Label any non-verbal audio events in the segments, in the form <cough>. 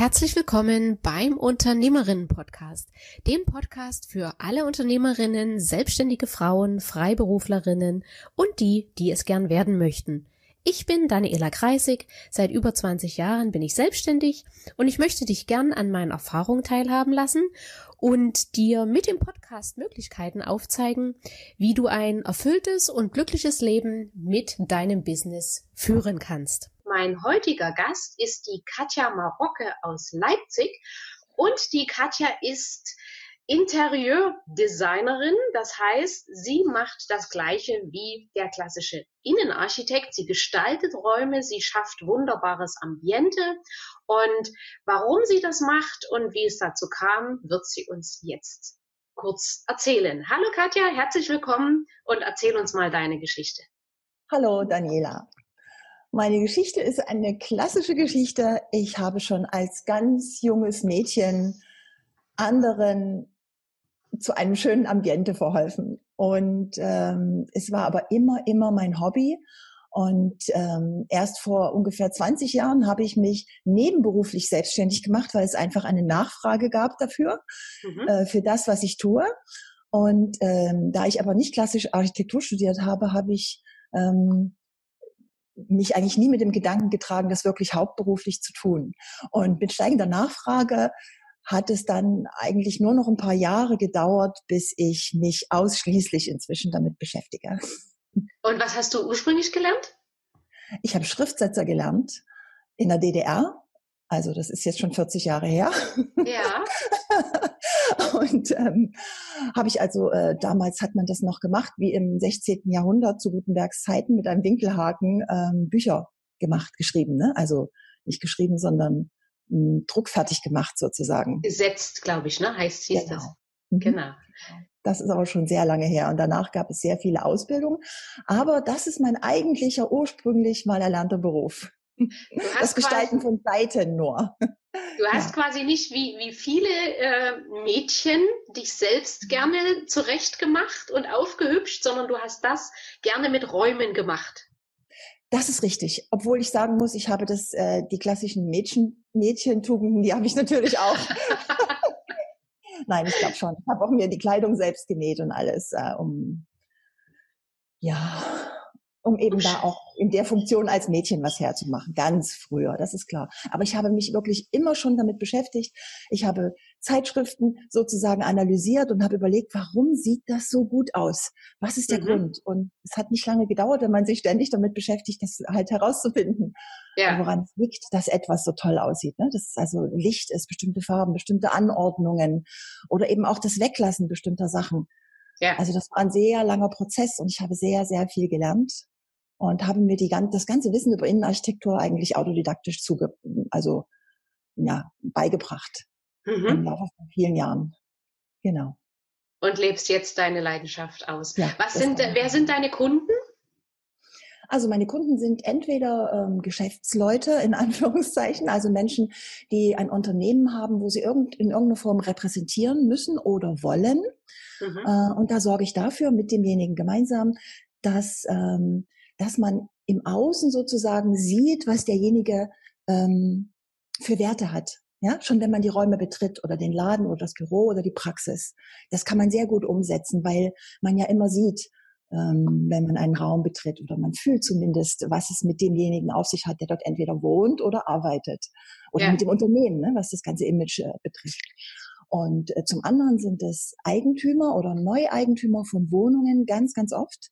Herzlich willkommen beim Unternehmerinnen-Podcast, dem Podcast für alle Unternehmerinnen, selbstständige Frauen, Freiberuflerinnen und die, die es gern werden möchten. Ich bin Daniela Kreisig, seit über 20 Jahren bin ich selbstständig und ich möchte dich gern an meinen Erfahrungen teilhaben lassen und dir mit dem Podcast Möglichkeiten aufzeigen, wie du ein erfülltes und glückliches Leben mit deinem Business führen kannst. Mein heutiger Gast ist die Katja Marocke aus Leipzig und die Katja ist Interieurdesignerin, das heißt, sie macht das gleiche wie der klassische Innenarchitekt. Sie gestaltet Räume, sie schafft wunderbares Ambiente und warum sie das macht und wie es dazu kam, wird sie uns jetzt kurz erzählen. Hallo Katja, herzlich willkommen und erzähl uns mal deine Geschichte. Hallo Daniela. Meine Geschichte ist eine klassische Geschichte. Ich habe schon als ganz junges Mädchen anderen zu einem schönen Ambiente verholfen. Und ähm, es war aber immer, immer mein Hobby. Und ähm, erst vor ungefähr 20 Jahren habe ich mich nebenberuflich selbstständig gemacht, weil es einfach eine Nachfrage gab dafür, mhm. äh, für das, was ich tue. Und ähm, da ich aber nicht klassisch Architektur studiert habe, habe ich ähm, mich eigentlich nie mit dem Gedanken getragen, das wirklich hauptberuflich zu tun. Und mit steigender Nachfrage hat es dann eigentlich nur noch ein paar Jahre gedauert, bis ich mich ausschließlich inzwischen damit beschäftige. Und was hast du ursprünglich gelernt? Ich habe Schriftsetzer gelernt in der DDR. Also das ist jetzt schon 40 Jahre her. Ja. <laughs> Und ähm, habe ich also, äh, damals hat man das noch gemacht, wie im 16. Jahrhundert zu Gutenbergs Zeiten mit einem Winkelhaken ähm, Bücher gemacht, geschrieben. Ne? Also nicht geschrieben, sondern druckfertig gemacht sozusagen. Gesetzt, glaube ich, ne? heißt hieß genau. das. Mhm. Genau. Das ist aber schon sehr lange her. Und danach gab es sehr viele Ausbildungen. Aber das ist mein eigentlicher, ursprünglich mal erlernter Beruf. Das Gestalten von Seiten nur. Du hast ja. quasi nicht wie, wie viele äh, Mädchen dich selbst gerne zurechtgemacht und aufgehübscht, sondern du hast das gerne mit Räumen gemacht. Das ist richtig. Obwohl ich sagen muss, ich habe das, äh, die klassischen Mädchen, Mädchentugenden, die habe ich natürlich auch. <laughs> Nein, ich glaube schon. Ich habe auch mir die Kleidung selbst genäht und alles, äh, um ja, um eben da auch in der Funktion als Mädchen was herzumachen. Ganz früher, das ist klar. Aber ich habe mich wirklich immer schon damit beschäftigt. Ich habe Zeitschriften sozusagen analysiert und habe überlegt, warum sieht das so gut aus? Was ist der mhm. Grund? Und es hat nicht lange gedauert, wenn man sich ständig damit beschäftigt, das halt herauszufinden, ja. woran es liegt, dass etwas so toll aussieht. Ne? Das ist also Licht ist, bestimmte Farben, bestimmte Anordnungen oder eben auch das Weglassen bestimmter Sachen. Ja. Also das war ein sehr langer Prozess und ich habe sehr, sehr viel gelernt und habe mir die, das ganze Wissen über Innenarchitektur eigentlich autodidaktisch zuge, also ja, beigebracht mhm. im Laufe von vielen Jahren. Genau. Und lebst jetzt deine Leidenschaft aus. Ja, Was sind, wer sind deine Kunden? Also meine Kunden sind entweder ähm, Geschäftsleute in <laughs> Anführungszeichen, also Menschen, die ein Unternehmen haben, wo sie irgend, in irgendeiner Form repräsentieren müssen oder wollen. Mhm. Äh, und da sorge ich dafür mit demjenigen gemeinsam, dass ähm, dass man im Außen sozusagen sieht, was derjenige ähm, für Werte hat. Ja, schon wenn man die Räume betritt oder den Laden oder das Büro oder die Praxis. Das kann man sehr gut umsetzen, weil man ja immer sieht, ähm, wenn man einen Raum betritt oder man fühlt zumindest, was es mit demjenigen auf sich hat, der dort entweder wohnt oder arbeitet oder ja. mit dem Unternehmen, ne, was das ganze Image äh, betrifft. Und äh, zum anderen sind es Eigentümer oder Neueigentümer von Wohnungen ganz, ganz oft,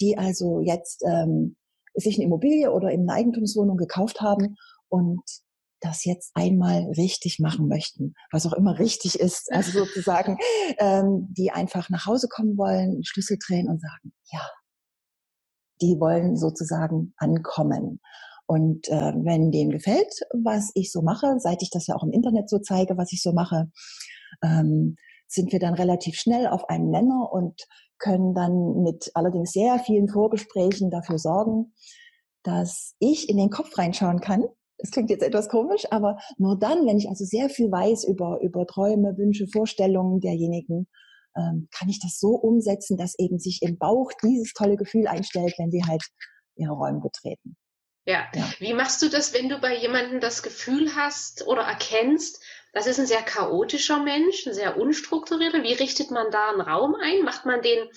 die also jetzt ähm, sich eine Immobilie oder eben eine Eigentumswohnung gekauft haben und das jetzt einmal richtig machen möchten, was auch immer richtig ist, <laughs> also sozusagen, ähm, die einfach nach Hause kommen wollen, Schlüssel drehen und sagen, ja, die wollen sozusagen ankommen. Und äh, wenn denen gefällt, was ich so mache, seit ich das ja auch im Internet so zeige, was ich so mache, ähm, sind wir dann relativ schnell auf einem Nenner und können dann mit allerdings sehr vielen Vorgesprächen dafür sorgen, dass ich in den Kopf reinschauen kann. Das klingt jetzt etwas komisch, aber nur dann, wenn ich also sehr viel weiß über, über Träume, Wünsche, Vorstellungen derjenigen, ähm, kann ich das so umsetzen, dass eben sich im Bauch dieses tolle Gefühl einstellt, wenn sie halt ihre Räume betreten. Ja. ja. Wie machst du das, wenn du bei jemandem das Gefühl hast oder erkennst, das ist ein sehr chaotischer Mensch, ein sehr unstrukturierter. Wie richtet man da einen Raum ein? Macht man den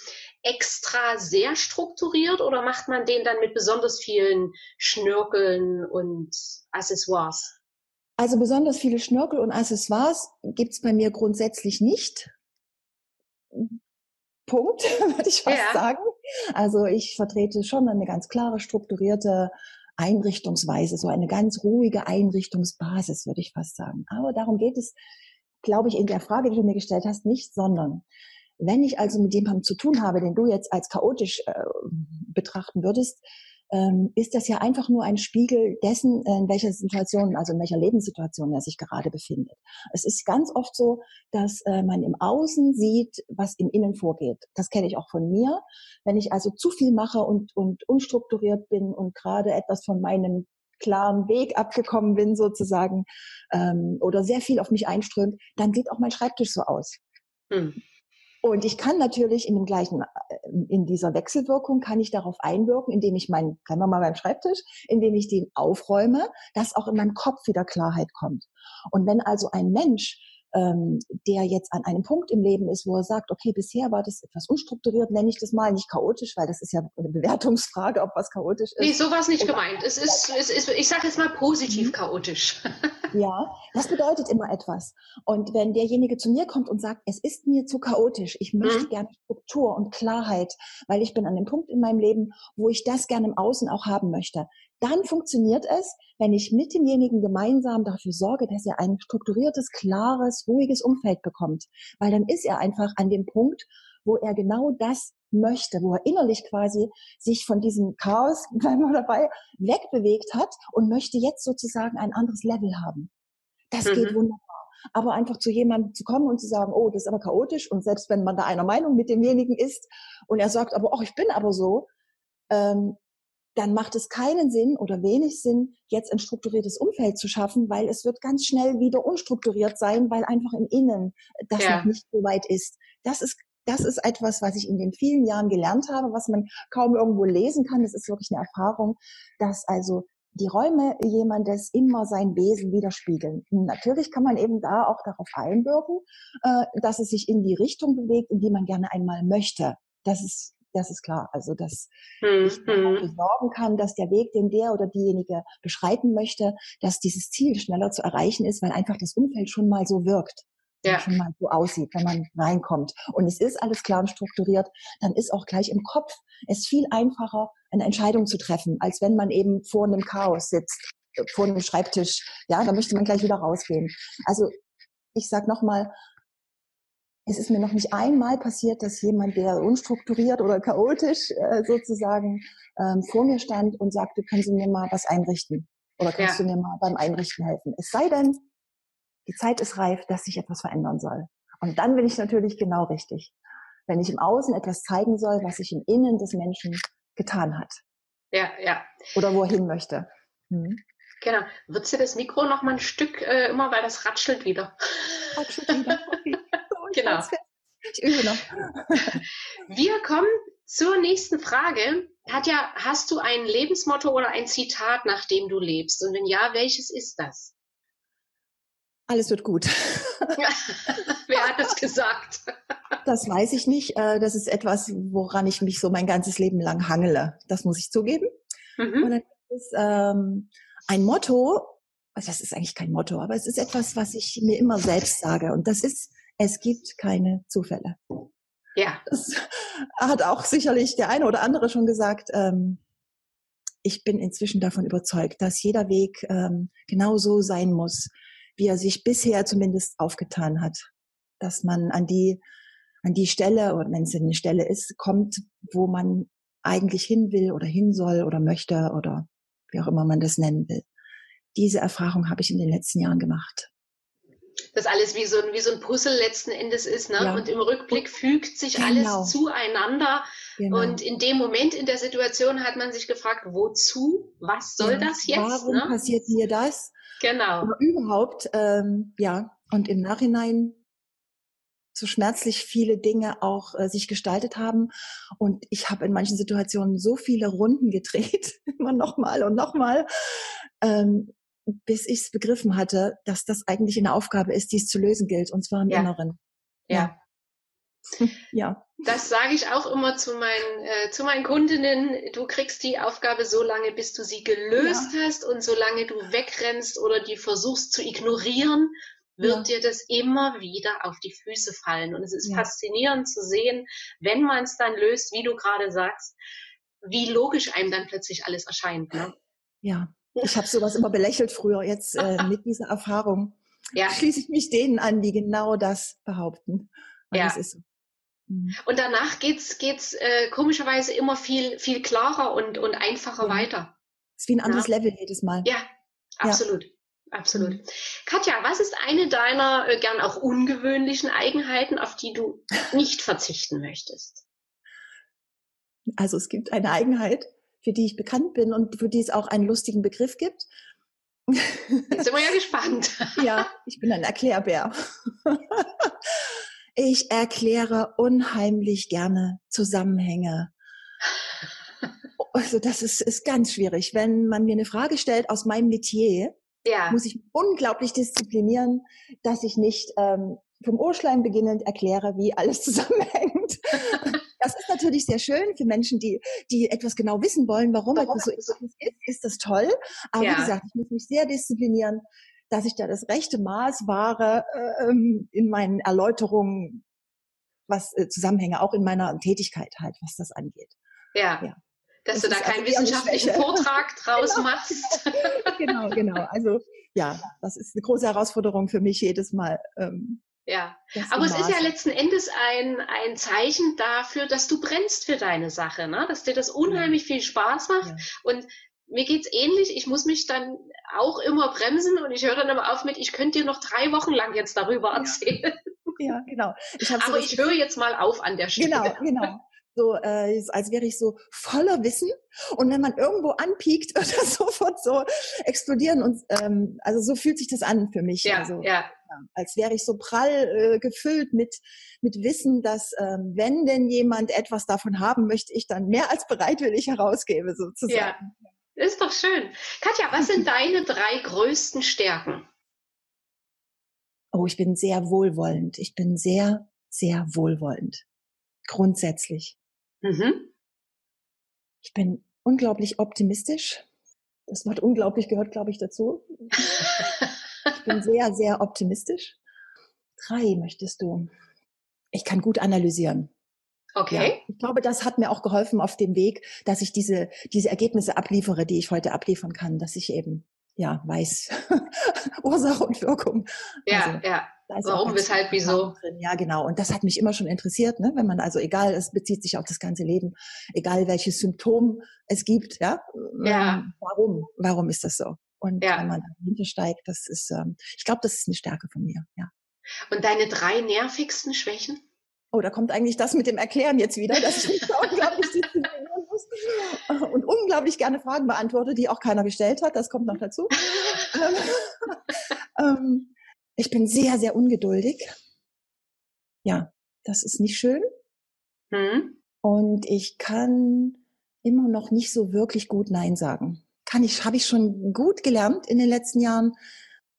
extra sehr strukturiert oder macht man den dann mit besonders vielen Schnörkeln und Accessoires? Also besonders viele Schnörkel und Accessoires gibt's bei mir grundsätzlich nicht. Punkt, <laughs> würde ich fast ja. sagen. Also ich vertrete schon eine ganz klare, strukturierte Einrichtungsweise, so eine ganz ruhige Einrichtungsbasis, würde ich fast sagen. Aber darum geht es, glaube ich, in der Frage, die du mir gestellt hast, nicht, sondern wenn ich also mit jemandem zu tun habe, den du jetzt als chaotisch äh, betrachten würdest, ähm, ist das ja einfach nur ein Spiegel dessen, in welcher Situation, also in welcher Lebenssituation er sich gerade befindet. Es ist ganz oft so, dass äh, man im Außen sieht, was im Innen vorgeht. Das kenne ich auch von mir. Wenn ich also zu viel mache und, und unstrukturiert bin und gerade etwas von meinem klaren Weg abgekommen bin sozusagen ähm, oder sehr viel auf mich einströmt, dann sieht auch mein Schreibtisch so aus. Hm. Und ich kann natürlich in dem gleichen, äh, in dieser Wechselwirkung kann ich darauf einwirken, indem ich meinen, bleiben wir mal beim Schreibtisch, indem ich den aufräume, dass auch in meinem Kopf wieder Klarheit kommt. Und wenn also ein Mensch ähm, der jetzt an einem Punkt im Leben ist, wo er sagt, okay, bisher war das etwas unstrukturiert, nenne ich das mal, nicht chaotisch, weil das ist ja eine Bewertungsfrage, ob was chaotisch ist. Nee, sowas nicht Und gemeint. Es ist, es ist, ich sage jetzt mal positiv mhm. chaotisch. <laughs> Ja, das bedeutet immer etwas. Und wenn derjenige zu mir kommt und sagt, es ist mir zu chaotisch, ich möchte mhm. gerne Struktur und Klarheit, weil ich bin an dem Punkt in meinem Leben, wo ich das gerne im Außen auch haben möchte, dann funktioniert es, wenn ich mit demjenigen gemeinsam dafür sorge, dass er ein strukturiertes, klares, ruhiges Umfeld bekommt. Weil dann ist er einfach an dem Punkt, wo er genau das möchte, wo er innerlich quasi sich von diesem Chaos, <laughs> bleiben wir dabei, wegbewegt hat und möchte jetzt sozusagen ein anderes Level haben. Das mhm. geht wunderbar. Aber einfach zu jemandem zu kommen und zu sagen, oh, das ist aber chaotisch und selbst wenn man da einer Meinung mit demjenigen ist und er sagt aber, oh, ich bin aber so, ähm, dann macht es keinen Sinn oder wenig Sinn, jetzt ein strukturiertes Umfeld zu schaffen, weil es wird ganz schnell wieder unstrukturiert sein, weil einfach im Innen das ja. noch nicht so weit ist. Das ist das ist etwas, was ich in den vielen Jahren gelernt habe, was man kaum irgendwo lesen kann. Das ist wirklich eine Erfahrung, dass also die Räume jemandes immer sein Wesen widerspiegeln. Natürlich kann man eben da auch darauf einwirken, äh, dass es sich in die Richtung bewegt, in die man gerne einmal möchte. Das ist das ist klar. Also, dass mhm. ich dafür hm. sorgen kann, dass der Weg, den der oder diejenige beschreiten möchte, dass dieses Ziel schneller zu erreichen ist, weil einfach das Umfeld schon mal so wirkt. Ja. schon mal so aussieht, wenn man reinkommt. Und es ist alles klar und strukturiert, dann ist auch gleich im Kopf es viel einfacher, eine Entscheidung zu treffen, als wenn man eben vor einem Chaos sitzt, vor einem Schreibtisch. Ja, da möchte man gleich wieder rausgehen. Also ich sag nochmal, es ist mir noch nicht einmal passiert, dass jemand, der unstrukturiert oder chaotisch äh, sozusagen ähm, vor mir stand und sagte, können Sie mir mal was einrichten? Oder kannst ja. du mir mal beim Einrichten helfen? Es sei denn, die Zeit ist reif, dass sich etwas verändern soll. Und dann bin ich natürlich genau richtig. Wenn ich im Außen etwas zeigen soll, was sich im Innen des Menschen getan hat. Ja, ja. Oder wohin möchte. Hm. Genau. Würdest du das Mikro noch mal ein Stück äh, immer, weil das ratschelt wieder? Ratschelt wieder. Okay. Genau. Ich übe noch. <laughs> Wir kommen zur nächsten Frage. Katja, hast du ein Lebensmotto oder ein Zitat, nach dem du lebst? Und wenn ja, welches ist das? Alles wird gut. <laughs> Wer hat das gesagt? Das weiß ich nicht. Äh, das ist etwas, woran ich mich so mein ganzes Leben lang hangele. Das muss ich zugeben. Mhm. Und dann ist ähm, ein Motto, also das ist eigentlich kein Motto, aber es ist etwas, was ich mir immer selbst sage. Und das ist, es gibt keine Zufälle. Ja. Das hat auch sicherlich der eine oder andere schon gesagt. Ähm, ich bin inzwischen davon überzeugt, dass jeder Weg ähm, genau so sein muss, wie er sich bisher zumindest aufgetan hat. Dass man an die, an die Stelle, oder wenn es eine Stelle ist, kommt, wo man eigentlich hin will oder hin soll oder möchte oder wie auch immer man das nennen will. Diese Erfahrung habe ich in den letzten Jahren gemacht das alles wie so, ein, wie so ein Puzzle letzten Endes ist. Ne? Ja. Und im Rückblick fügt sich genau. alles zueinander. Genau. Und in dem Moment in der Situation hat man sich gefragt, wozu? Was soll ja. das jetzt? Warum ne? passiert mir das? Genau. Aber überhaupt, ähm, ja. Und im Nachhinein so schmerzlich viele Dinge auch äh, sich gestaltet haben. Und ich habe in manchen Situationen so viele Runden gedreht, <laughs> immer nochmal und nochmal, ähm, bis ich es begriffen hatte, dass das eigentlich eine Aufgabe ist, die es zu lösen gilt, und zwar im Ja. Inneren. Ja. <laughs> Ja, Das sage ich auch immer zu meinen, äh, zu meinen Kundinnen. Du kriegst die Aufgabe so lange, bis du sie gelöst hast und solange du wegrennst oder die versuchst zu ignorieren, wird dir das immer wieder auf die Füße fallen. Und es ist Ja. faszinierend zu sehen, wenn man es dann löst, wie du gerade sagst, wie logisch einem dann plötzlich alles erscheint. Ne? ja. Ich habe sowas immer belächelt früher. Jetzt äh, <laughs> mit dieser Erfahrung Ja. schließe ich mich denen an, die genau das behaupten. Weil Ja. es ist so. Mhm. Und danach geht's geht's äh, komischerweise immer viel viel klarer und und einfacher Ja. weiter. Es ist wie ein anderes Level jedes Mal. Ja, absolut. Absolut. Mhm. Katja, was ist eine deiner äh, gern auch ungewöhnlichen Eigenheiten, auf die du nicht verzichten möchtest? Also es gibt eine Eigenheit, für die ich bekannt bin und für die es auch einen lustigen Begriff gibt. Jetzt sind wir ja gespannt. <laughs> ja, ich bin ein Erklärbär. <laughs> ich erkläre unheimlich gerne Zusammenhänge. Also das ist, ist ganz schwierig. Wenn man mir eine Frage stellt aus meinem Metier, Ja, muss ich unglaublich disziplinieren, dass ich nicht ähm, vom Urschleim beginnend erkläre, wie alles <laughs> zusammenhängt. Das ist natürlich sehr schön für Menschen, die, die etwas genau wissen wollen, warum, Warum etwas so ist, ist, das toll. Aber Ja. wie gesagt, ich muss mich sehr disziplinieren, dass ich da das rechte Maß wahre ähm, in meinen Erläuterungen, was äh, Zusammenhänge, auch in meiner Tätigkeit halt, was das angeht. ja. ja. Dass Das du da also keinen eine wissenschaftlichen. Vortrag <laughs> draus Genau. machst. genau, genau. Also ja, das ist eine große Herausforderung für mich jedes Mal. Ähm, Ja. das Aber es ist ja letzten Endes ein, ein Zeichen dafür, dass du brennst für deine Sache, ne? dass dir das unheimlich viel Spaß macht. Ja. Und mir geht's ähnlich. Ich muss mich dann auch immer bremsen und ich höre dann immer auf mit, ich könnte dir noch drei Wochen lang jetzt darüber Ja. erzählen. Ja, genau. Ich so Aber ich höre jetzt mal auf an der Stelle. Genau, genau. So, äh, als wäre ich so voller Wissen. Und wenn man irgendwo anpiekt, <laughs> wird das sofort so explodieren. Und ähm, also so fühlt sich das an für mich. Ja, also, ja, als wäre ich so prall äh, gefüllt mit, mit Wissen, dass ähm, wenn denn jemand etwas davon haben möchte, ich dann mehr als bereitwillig herausgebe, sozusagen. ja. Ist doch schön. Katja, was sind deine drei größten Stärken? Oh, ich bin sehr wohlwollend. Ich bin sehr, sehr wohlwollend. Grundsätzlich. Mhm. Ich bin unglaublich optimistisch. Das Wort unglaublich gehört, glaube ich, dazu. Ich bin sehr, sehr optimistisch. Drei möchtest du. Ich kann gut analysieren. Okay. Ja, ich glaube, das hat mir auch geholfen auf dem Weg, dass ich diese, diese Ergebnisse abliefere, die ich heute abliefern kann, dass ich eben, ja, weiß, <laughs> Ursache und Wirkung. Ja, Also, ja. ist Warum, weshalb, wieso? Drin. Ja, genau. Und das hat mich immer schon interessiert, ne? wenn man also, egal, es bezieht sich auf das ganze Leben, egal welches Symptom es gibt, ja, Ja. Ähm, warum, warum ist das so? Und Ja. wenn man dahinter steigt, das ist, ähm, ich glaube, das ist eine Stärke von mir, ja. Und deine drei nervigsten Schwächen? Oh, da kommt eigentlich das mit dem Erklären jetzt wieder, dass ich mich da unglaublich <laughs> und unglaublich gerne Fragen beantworte, die auch keiner gestellt hat. Das kommt noch dazu. <laughs> Ähm, ähm, ich bin sehr, sehr ungeduldig. Ja, das ist nicht schön. Hm? Und ich kann immer noch nicht so wirklich gut Nein sagen. Kann ich, habe ich schon gut gelernt in den letzten Jahren,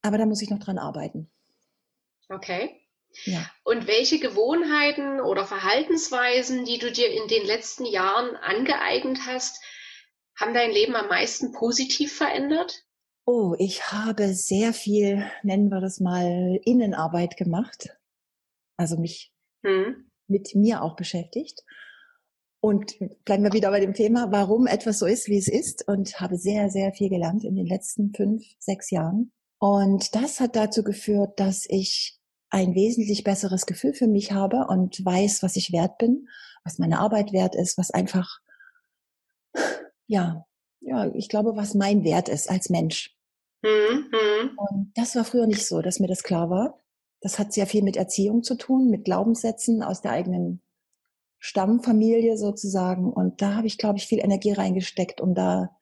aber da muss ich noch dran arbeiten. Okay. Ja. Und welche Gewohnheiten oder Verhaltensweisen, die du dir in den letzten Jahren angeeignet hast, haben dein Leben am meisten positiv verändert? Oh, ich habe sehr viel, nennen wir das mal, Innenarbeit gemacht. Also mich Hm? mit mir auch beschäftigt. Und bleiben wir wieder bei dem Thema, warum etwas so ist, wie es ist. Und habe sehr, sehr viel gelernt in den letzten fünf, sechs Jahren. Und das hat dazu geführt, dass ich ein wesentlich besseres Gefühl für mich habe und weiß, was ich wert bin, was meine Arbeit wert ist, was einfach, ja, ja, ich glaube, was mein Wert ist als Mensch. Hm? Hm? Und das war früher nicht so, dass mir das klar war. Das hat sehr viel mit Erziehung zu tun, mit Glaubenssätzen aus der eigenen Stammfamilie sozusagen. Und da habe ich, glaube ich, viel Energie reingesteckt, um da,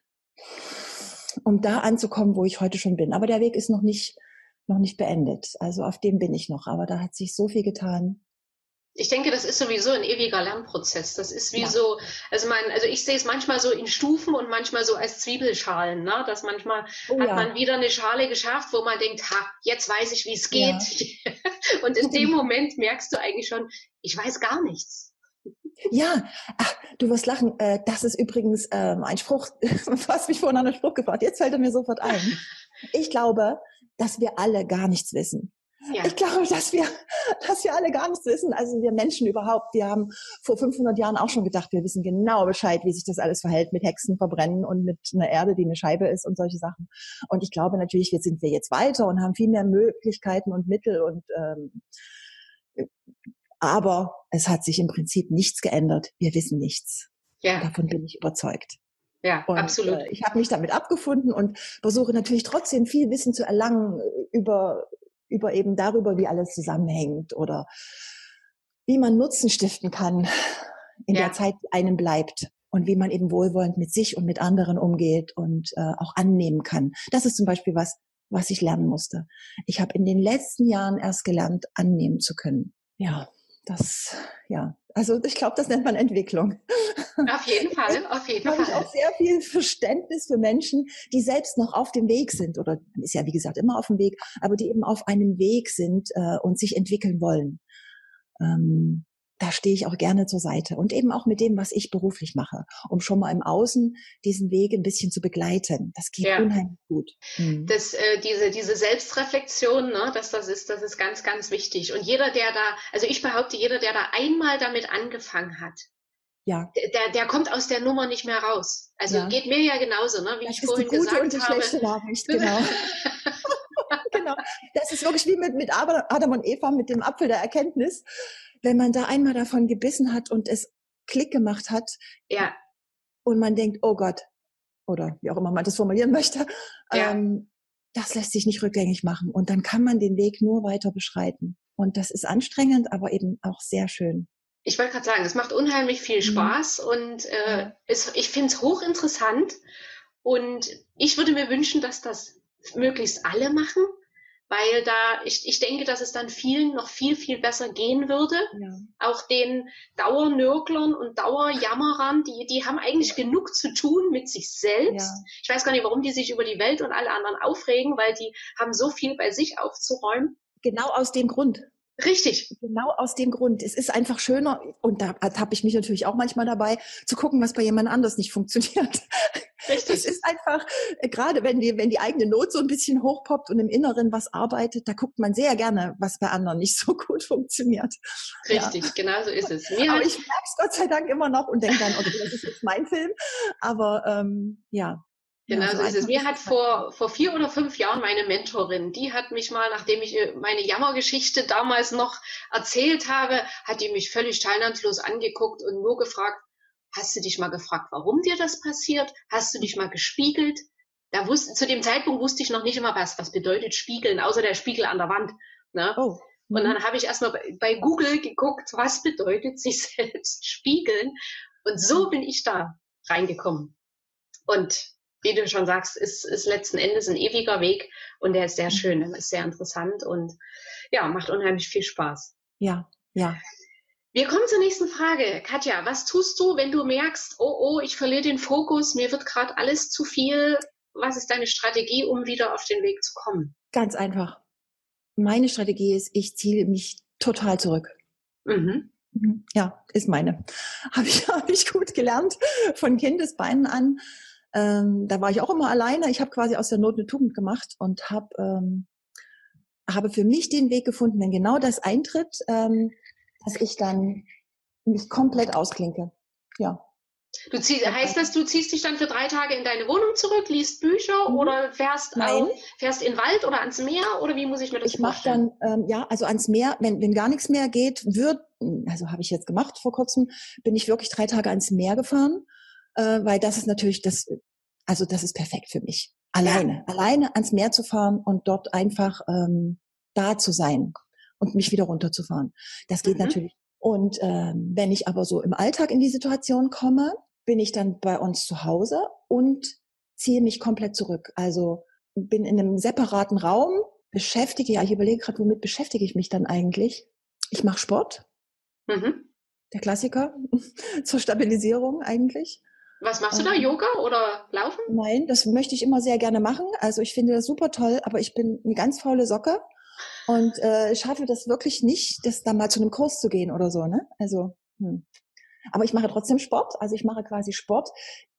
um da anzukommen, wo ich heute schon bin. Aber der Weg ist noch nicht, noch nicht beendet. Also auf dem bin ich noch. Aber da hat sich so viel getan. Ich denke, das ist sowieso ein ewiger Lernprozess. Das ist wie ja. so, also man, also ich sehe es manchmal so in Stufen und manchmal so als Zwiebelschalen, ne? Dass manchmal oh, hat ja. man wieder eine Schale geschafft, wo man denkt, ha, jetzt weiß ich, wie es geht. Ja. <laughs> und in dem Moment merkst du eigentlich schon, ich weiß gar nichts. Ja, ach, du wirst lachen. Äh, das ist übrigens ähm, ein Spruch, <laughs> du hast mich vorhin an einen Spruch gefragt. Jetzt fällt er mir sofort ein. Ich glaube, dass wir alle gar nichts wissen. Ja. Ich glaube, dass wir, dass wir alle gar nichts wissen. Also wir Menschen überhaupt. Wir haben vor 500 Jahren auch schon gedacht, wir wissen genau Bescheid, wie sich das alles verhält mit Hexen verbrennen und mit einer Erde, die eine Scheibe ist und solche Sachen. Und ich glaube natürlich, jetzt sind wir jetzt weiter und haben viel mehr Möglichkeiten und Mittel und ähm, aber es hat sich im Prinzip nichts geändert. Wir wissen nichts. Ja. Davon bin ich überzeugt. Ja, und, absolut. Äh, ich habe mich damit abgefunden und versuche natürlich trotzdem viel Wissen zu erlangen über über eben darüber, wie alles zusammenhängt oder wie man Nutzen stiften kann in ja. der Zeit, die einem bleibt und wie man eben wohlwollend mit sich und mit anderen umgeht und äh, auch annehmen kann. Das ist zum Beispiel was, was ich lernen musste. Ich habe in den letzten Jahren erst gelernt, annehmen zu können. Ja, das, ja, also ich glaube, das nennt man Entwicklung. Auf jeden <laughs> Fall, auf jeden Fall. Habe ich auch sehr viel Verständnis für Menschen, die selbst noch auf dem Weg sind oder ist ja wie gesagt immer auf dem Weg, aber die eben auf einem Weg sind äh, und sich entwickeln wollen. Ähm, da stehe ich auch gerne zur Seite und eben auch mit dem, was ich beruflich mache, um schon mal im Außen diesen Weg ein bisschen zu begleiten. Das geht ja. unheimlich gut. Mhm. Das, äh, diese, diese Selbstreflexion, ne, dass das ist, das ist ganz, ganz wichtig. Und jeder, der da, also ich behaupte, jeder, der da einmal damit angefangen hat, ja. der, der kommt aus der Nummer nicht mehr raus. Also ja. geht mir ja genauso, ne, wie das ich vorhin die gute gesagt und die habe. Schlechte Nachricht, genau. <laughs> <laughs> genau. Das ist wirklich wie mit, mit Adam und Eva, mit dem Apfel der Erkenntnis wenn man da einmal davon gebissen hat und es Klick gemacht hat. Ja. Und man denkt, oh Gott, oder wie auch immer man das formulieren <laughs> möchte, ja. ähm, das lässt sich nicht rückgängig machen. Und dann kann man den Weg nur weiter beschreiten. Und das ist anstrengend, aber eben auch sehr schön. Ich wollte gerade sagen, es macht unheimlich viel mhm. Spaß mhm. und äh, es, ich finde es hochinteressant. Und ich würde mir wünschen, dass das möglichst alle machen, weil da, ich, ich denke, dass es dann vielen noch viel, viel besser gehen würde. Ja. Auch den Dauernörglern und Dauerjammerern, die, die haben eigentlich ja. genug zu tun mit sich selbst. Ja. Ich weiß gar nicht, warum die sich über die Welt und alle anderen aufregen, weil die haben so viel bei sich aufzuräumen. Genau aus dem Grund. Richtig. Genau aus dem Grund. Es ist einfach schöner, und da habe ich mich natürlich auch manchmal dabei, zu gucken, was bei jemand anders nicht funktioniert. Richtig. Es ist einfach, äh, gerade wenn die, wenn die eigene Not so ein bisschen hochpoppt und im Inneren was arbeitet, da guckt man sehr gerne, was bei anderen nicht so gut funktioniert. Richtig, ja. genau so ist es. Mir Aber ich merke es Gott sei Dank immer noch und denke dann, okay, das ist jetzt mein Film. Aber ähm, ja, Genau ja, so ist es. Mir hat vor, vor vier oder fünf Jahren meine Mentorin, die hat mich mal, nachdem ich äh, meine Jammergeschichte damals noch erzählt habe, hat die mich völlig teilnahmslos angeguckt und nur gefragt, hast du dich mal gefragt, warum dir das passiert? Hast du dich mal gespiegelt? Da wusste, zu dem Zeitpunkt wusste ich noch nicht immer, was, was bedeutet spiegeln, außer der Spiegel an der Wand. Ne? Oh. Und dann habe ich erstmal bei, bei Google geguckt, was bedeutet sich <laughs> selbst spiegeln. Und so bin ich da reingekommen. Und wie du schon sagst, ist, ist letzten Endes ein ewiger Weg und der ist sehr mhm. schön, ist sehr interessant und ja, macht unheimlich viel Spaß. Ja, ja. Wir kommen zur nächsten Frage. Katja, was tust du, wenn du merkst, oh, oh, ich verliere den Fokus, mir wird gerade alles zu viel? Was ist deine Strategie, um wieder auf den Weg zu kommen? Ganz einfach. Meine Strategie ist, ich ziehe mich total zurück. Mhm. mhm. Ja, ist meine. <laughs> Habe ich, hab ich gut gelernt von Kindesbeinen an. Ähm, da war ich auch immer alleine. Ich habe quasi aus der Not eine Tugend gemacht und habe ähm, habe für mich den Weg gefunden, wenn genau das eintritt, ähm, dass ich dann mich komplett ausklinke. Ja. Du ziehst, heißt das, du ziehst dich dann für drei Tage in deine Wohnung zurück, liest Bücher mhm. oder fährst, Nein. Fährst in den Wald oder ans Meer oder wie muss ich mir das ich vorstellen? Ich mache dann, ähm, ja, also ans Meer, wenn, wenn gar nichts mehr geht, wird, also habe ich jetzt gemacht vor kurzem, bin ich wirklich drei Tage ans Meer gefahren äh, weil das ist natürlich das, also das ist perfekt für mich. Alleine, ja. alleine ans Meer zu fahren und dort einfach ähm, da zu sein und mich wieder runterzufahren. Das geht mhm. natürlich. Und ähm, wenn ich aber so im Alltag in die Situation komme, bin ich dann bei uns zu Hause und ziehe mich komplett zurück. Also bin in einem separaten Raum, beschäftige, ja, ich überlege gerade, womit beschäftige ich mich dann eigentlich? Ich mache Sport, Mhm. Der Klassiker <laughs> zur Stabilisierung eigentlich. Was machst du da? Ähm, Yoga oder Laufen? Nein, das möchte ich immer sehr gerne machen. Also ich finde das super toll, aber ich bin eine ganz faule Socke und äh, schaffe das wirklich nicht, das da mal zu einem Kurs zu gehen oder so. Ne? Also, hm. aber ich mache trotzdem Sport. Also ich mache quasi Sport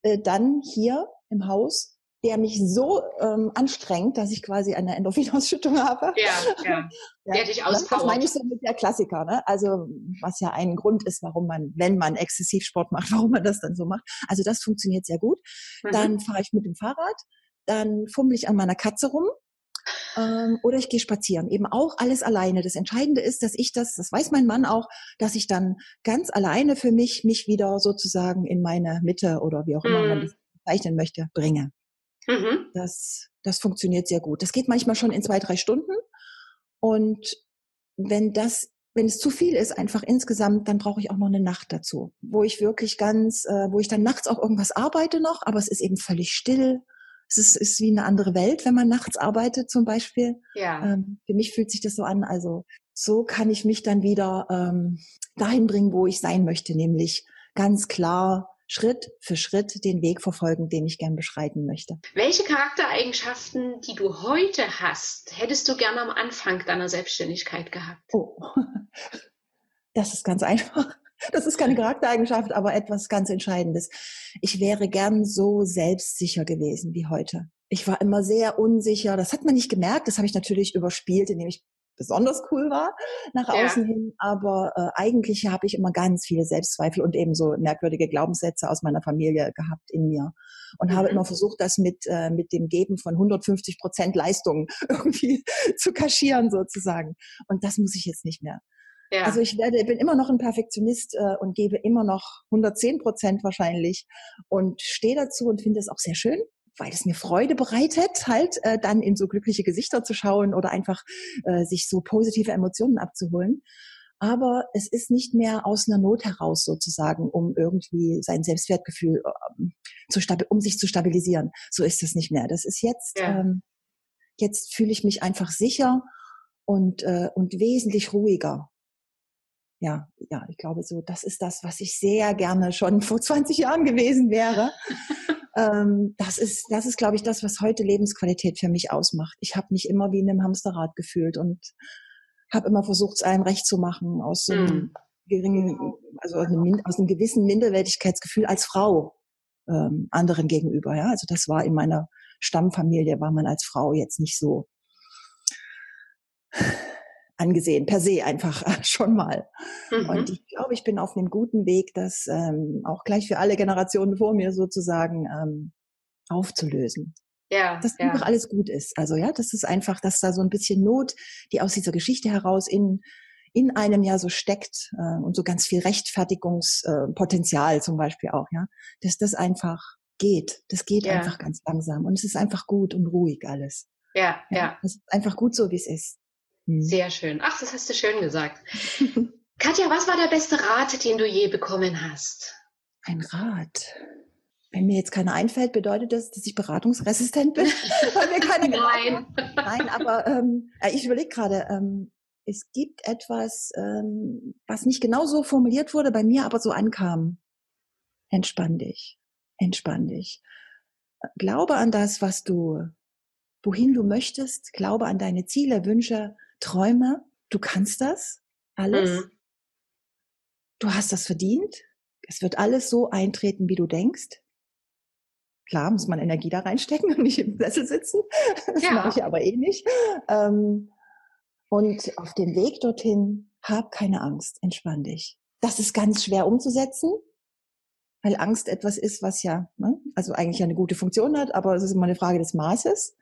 äh, dann hier im Haus der mich so ähm, anstrengt, dass ich quasi eine Endorphinausschüttung habe. Ja, ja. <laughs> ja. Der dich auspowert. Das meine ich so mit der Klassiker, ne? Also was ja ein Grund ist, warum man, wenn man exzessiv Sport macht, <laughs> warum man das dann so macht. Also das funktioniert sehr gut. Mhm. Dann fahre ich mit dem Fahrrad, dann fummel ich an meiner Katze rum. Ähm, oder ich gehe spazieren. Eben auch alles alleine. Das Entscheidende ist, dass ich das, das weiß mein Mann auch, dass ich dann ganz alleine für mich mich wieder sozusagen in meine Mitte oder wie auch immer mhm. man das bezeichnen möchte, bringe. Mhm. Das, das funktioniert sehr gut. Das geht manchmal schon in zwei, drei Stunden. Und wenn das, wenn es zu viel ist, einfach insgesamt, dann brauche ich auch noch eine Nacht dazu, wo ich wirklich ganz, äh, wo ich dann nachts auch irgendwas arbeite noch, aber es ist eben völlig still. Es ist, ist wie eine andere Welt, wenn man nachts arbeitet zum Beispiel. Ja. Ähm, für mich fühlt sich das so an. Also so kann ich mich dann wieder ähm, dahin bringen, wo ich sein möchte, nämlich ganz klar Schritt für Schritt den Weg verfolgen, den ich gern beschreiten möchte. Welche Charaktereigenschaften, die du heute hast, hättest du gerne am Anfang deiner Selbstständigkeit gehabt? Oh, <laughs> das ist ganz einfach. Das ist keine Charaktereigenschaft, aber etwas ganz Entscheidendes. Ich wäre gern so selbstsicher gewesen wie heute. Ich war immer sehr unsicher. Das hat man nicht gemerkt. Das habe ich natürlich überspielt, indem ich besonders cool war nach außen ja. hin. Aber äh, eigentlich habe ich immer ganz viele Selbstzweifel und eben so merkwürdige Glaubenssätze aus meiner Familie gehabt in mir. Und mhm. habe immer versucht, das mit, äh, mit dem Geben von 150 Prozent Leistung <laughs> irgendwie zu kaschieren sozusagen. Und das muss ich jetzt nicht mehr. Ja. Also ich werde, bin immer noch ein Perfektionist äh, und gebe immer noch 110 Prozent wahrscheinlich und stehe dazu und finde es auch sehr schön weil es mir Freude bereitet, halt äh, dann in so glückliche Gesichter zu schauen oder einfach äh, sich so positive Emotionen abzuholen. Aber es ist nicht mehr aus einer Not heraus sozusagen, um irgendwie sein Selbstwertgefühl, ähm, zu um sich zu stabilisieren. So ist es nicht mehr. Das ist jetzt, ja. ähm, jetzt fühle ich mich einfach sicher und, äh, und wesentlich ruhiger. Ja, ja, ich glaube so, das ist das, was ich sehr gerne schon <laughs> vor 20 Jahren gewesen wäre. <laughs> ähm, das ist, das ist, glaube ich, das, was heute Lebensqualität für mich ausmacht. Ich habe mich immer wie in einem Hamsterrad gefühlt und habe immer versucht, es allen recht zu machen aus so einem mhm. geringen, also aus einem, aus einem, gewissen Minderwertigkeitsgefühl als Frau ähm, anderen gegenüber. Ja, also das war in meiner Stammfamilie war man als Frau jetzt nicht so angesehen, per se einfach <laughs> schon mal. Mhm. Und ich glaube, ich bin auf einem guten Weg, das ähm, auch gleich für alle Generationen vor mir sozusagen ähm, aufzulösen. Ja, dass ja. einfach alles gut ist. Also ja, das ist einfach, dass da so ein bisschen Not, die aus dieser Geschichte heraus in in einem ja so steckt äh, und so ganz viel Rechtfertigungspotenzial äh, zum Beispiel auch, ja, dass das einfach geht. Das geht ja. einfach ganz langsam und es ist einfach gut und ruhig alles. Ja, ja. ja. Es ist einfach gut so, wie es ist. Hm. Sehr schön. Ach, das hast du schön gesagt. <laughs> Katja, was war der beste Rat, den du je bekommen hast? Ein Rat. Wenn mir jetzt keiner einfällt, bedeutet das, dass ich beratungsresistent bin? <laughs> Weil mir keine Nein. Nein, aber ähm, ich überlege gerade, ähm, es gibt etwas, ähm, was nicht genau so formuliert wurde, bei mir aber so ankam. Entspann dich. Entspann dich. Glaube an das, was du, wohin du möchtest. Glaube an deine Ziele, Wünsche, Träume, du kannst das alles. Mhm. Du hast das verdient. Es wird alles so eintreten, wie du denkst. Klar, muss man Energie da reinstecken und nicht im Sessel sitzen. Das ja. mache ich aber eh nicht. Ähm, und auf dem Weg dorthin, hab keine Angst, entspann dich. Das ist ganz schwer umzusetzen, weil Angst etwas ist, was ja, ne, also eigentlich eine gute Funktion hat, aber es ist immer eine Frage des Maßes.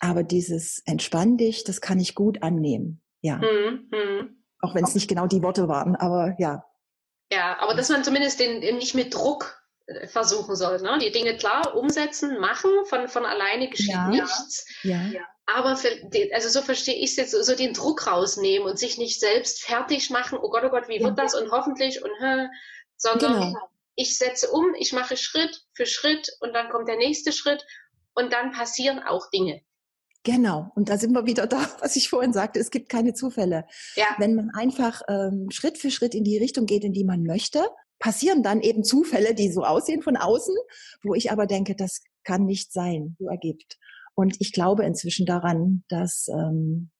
Aber dieses entspann dich, das kann ich gut annehmen. Ja. Mhm. mhm. Auch wenn es nicht genau die Worte waren, aber ja. Ja, aber dass man zumindest den, den nicht mit Druck äh, versuchen soll. Ne? Die Dinge klar umsetzen, machen, von, von alleine geschieht ja. nichts. Ja. ja. Aber für, also so verstehe ich es jetzt, so, so, den Druck rausnehmen und sich nicht selbst fertig machen, oh Gott, oh Gott, wie ja. wird das und hoffentlich und hä, sondern genau. ich setze um, ich mache Schritt für Schritt und dann kommt der nächste Schritt und dann passieren auch Dinge. Genau, und da sind wir wieder da, <laughs> was ich vorhin sagte, es gibt keine Zufälle. Ja. Wenn man einfach ähm, Schritt für Schritt in die Richtung geht, in die man möchte, passieren dann eben Zufälle, die so aussehen von außen, wo ich aber denke, das kann nicht sein, so ergibt. Und ich glaube inzwischen daran, dass, ähm,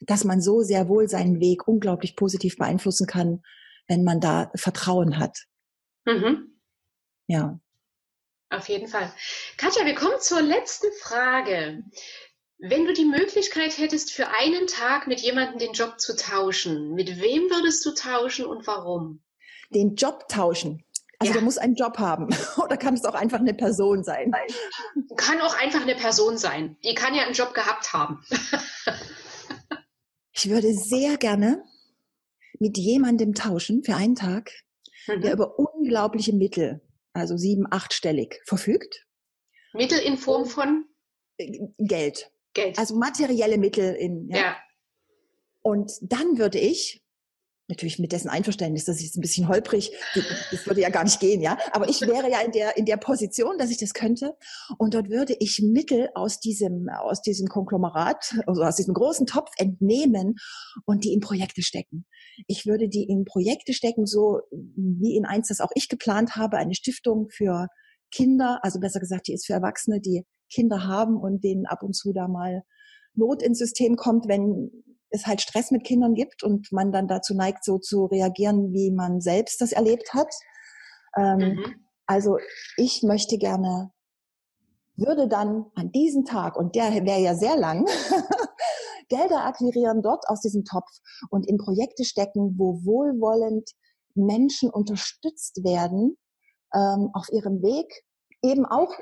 dass man so sehr wohl seinen Weg unglaublich positiv beeinflussen kann, wenn man da Vertrauen hat. Mhm. Ja. Auf jeden Fall. Katja, wir kommen zur letzten Frage. Wenn du die Möglichkeit hättest, für einen Tag mit jemandem den Job zu tauschen, mit wem würdest du tauschen und warum? Den Job tauschen. Also ja. der muss einen Job haben. <laughs> Oder kann es auch einfach eine Person sein? Kann auch einfach eine Person sein. Die kann ja einen Job gehabt haben. <laughs> ich würde sehr gerne mit jemandem tauschen für einen Tag, mhm. der über unglaubliche Mittel, also sieben, achtstellig, verfügt. Mittel in Form von? Geld. Geld. Also materielle Mittel in. Ja. ja. Und dann würde ich natürlich mit dessen Einverständnis, das ist ein bisschen holprig, das würde ja gar nicht gehen, ja. Aber ich wäre ja in der, in der Position, dass ich das könnte. Und dort würde ich Mittel aus diesem, aus diesem Konglomerat, also aus diesem großen Topf entnehmen und die in Projekte stecken. Ich würde die in Projekte stecken, so wie in eins, das auch ich geplant habe, eine Stiftung für Kinder, also besser gesagt, die ist für Erwachsene, die Kinder haben und denen ab und zu da mal Not ins System kommt, wenn es halt Stress mit Kindern gibt und man dann dazu neigt, so zu reagieren, wie man selbst das erlebt hat. Ähm, mhm. Also ich möchte gerne, würde dann an diesem Tag, und der wäre ja sehr lang, <laughs> Gelder akquirieren dort aus diesem Topf und in Projekte stecken, wo wohlwollend Menschen unterstützt werden ähm, auf ihrem Weg, eben auch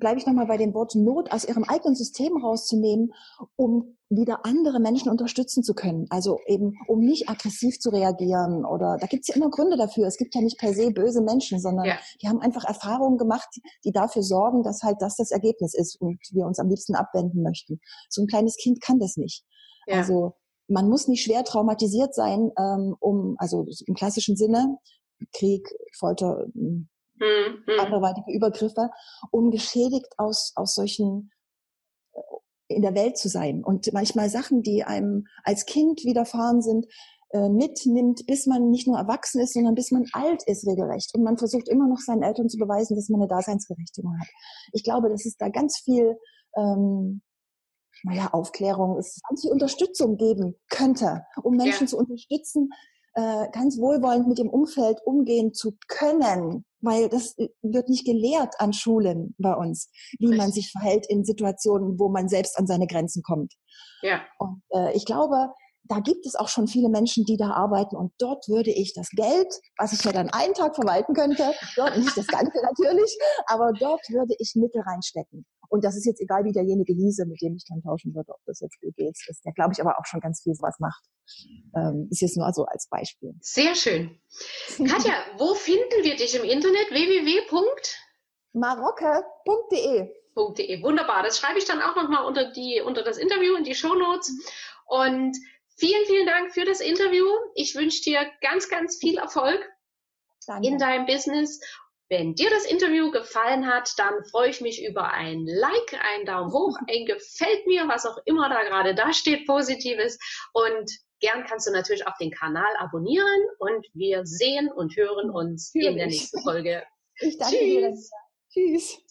bleibe ich nochmal bei dem Wort Not aus ihrem eigenen System rauszunehmen, um wieder andere Menschen unterstützen zu können. Also eben, um nicht aggressiv zu reagieren oder da gibt es ja immer Gründe dafür. Es gibt ja nicht per se böse Menschen, sondern ja. die haben einfach Erfahrungen gemacht, die dafür sorgen, dass halt das das Ergebnis ist und wir uns am liebsten abwenden möchten. So ein kleines Kind kann das nicht. Ja. Also man muss nicht schwer traumatisiert sein, ähm, um, also im klassischen Sinne, Krieg, Folter, mhm. anderweitige Übergriffe, um geschädigt aus, aus solchen äh, in der Welt zu sein und manchmal Sachen, die einem als Kind widerfahren sind, äh, mitnimmt, bis man nicht nur erwachsen ist, sondern bis man alt ist regelrecht. Und man versucht immer noch seinen Eltern zu beweisen, dass man eine Daseinsberechtigung hat. Ich glaube, dass es da ganz viel, ähm, naja, Aufklärung ist, ganz viel Unterstützung geben könnte, um Menschen ja. zu unterstützen, äh, ganz wohlwollend mit dem Umfeld umgehen zu können, weil das äh, wird nicht gelehrt an Schulen bei uns, wie Richtig. man sich verhält in Situationen, wo man selbst an seine Grenzen kommt. Ja. Und äh, ich glaube, da gibt es auch schon viele Menschen, die da arbeiten und dort würde ich das Geld, was ich ja dann einen Tag verwalten könnte, dort nicht das Ganze <laughs> natürlich, aber dort würde ich Mittel reinstecken. Und das ist jetzt egal, wie derjenige hieße, mit dem ich dann tauschen würde, ob das jetzt Bill Gates ist, der glaube ich aber auch schon ganz viel sowas macht. Ähm, ist jetzt nur so als Beispiel. Sehr schön. Katja, <laughs> wo finden wir dich im Internet? www.marocke.de .de. Wunderbar. Das schreibe ich dann auch nochmal unter die, unter das Interview in die Show Notes. Und vielen, vielen Dank für das Interview. Ich wünsche dir ganz, ganz viel Erfolg Danke. in deinem Business wenn dir das Interview gefallen hat, dann freue ich mich über ein Like, einen Daumen hoch, <laughs> ein Gefällt mir, was auch immer da gerade da steht, Positives. Und gern kannst du natürlich auch den Kanal abonnieren und wir sehen und hören uns Natürlich. in der nächsten Folge. Ich danke Tschüss. dir. Tschüss.